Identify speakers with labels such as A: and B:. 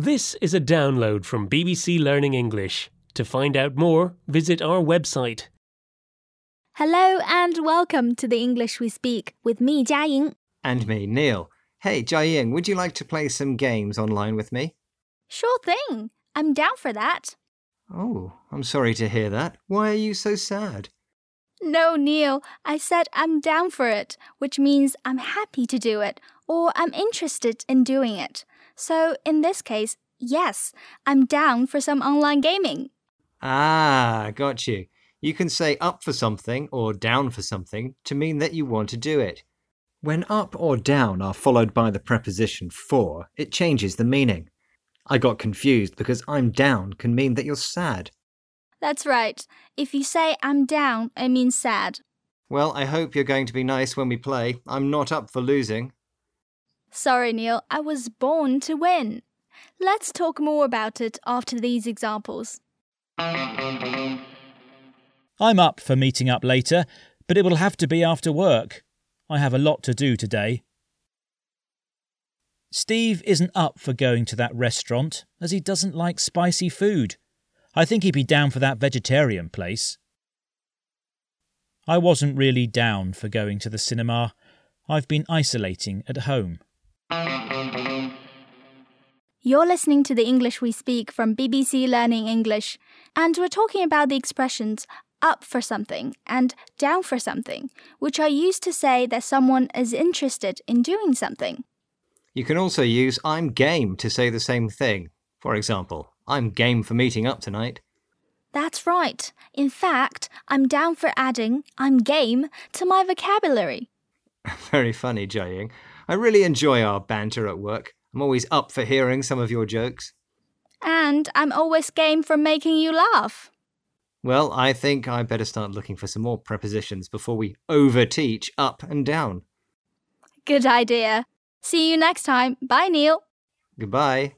A: This is a download from BBC Learning English. To find out more, visit our website.
B: Hello and welcome to the English we speak with me, Jiaying.
C: And me, Neil. Hey, Jiaying, would you like to play some games online with me?
B: Sure thing. I'm down for that.
C: Oh, I'm sorry to hear that. Why are you so sad?
B: No, Neil, I said I'm down for it, which means I'm happy to do it or I'm interested in doing it. So in this case, yes, I'm down for some online gaming.
C: Ah, got you. You can say up for something or down for something to mean that you want to do it. When up or down are followed by the preposition for, it changes the meaning. I got confused because I'm down can mean that you're sad.
B: That's right. If you say I'm down, it means sad.
C: Well, I hope you're going to be nice when we play. I'm not up for losing.
B: Sorry, Neil, I was born to win. Let's talk more about it after these examples.
D: I'm up for meeting up later, but it will have to be after work. I have a lot to do today. Steve isn't up for going to that restaurant as he doesn't like spicy food. I think he'd be down for that vegetarian place. I wasn't really down for going to the cinema. I've been isolating at home.
B: You're listening to the English we speak from BBC Learning English, and we're talking about the expressions up for something and down for something, which are used to say that someone is interested in doing something.
C: You can also use I'm game to say the same thing. For example, I'm game for meeting up tonight.
B: That's right. In fact, I'm down for adding I'm game to my vocabulary.
C: Very funny, Jiaying. I really enjoy our banter at work. I'm always up for hearing some of your jokes.
B: And I'm always game for making you laugh.
C: Well, I think I better start looking for some more prepositions before we overteach up and down.
B: Good idea. See you next time. Bye, Neil.
C: Goodbye.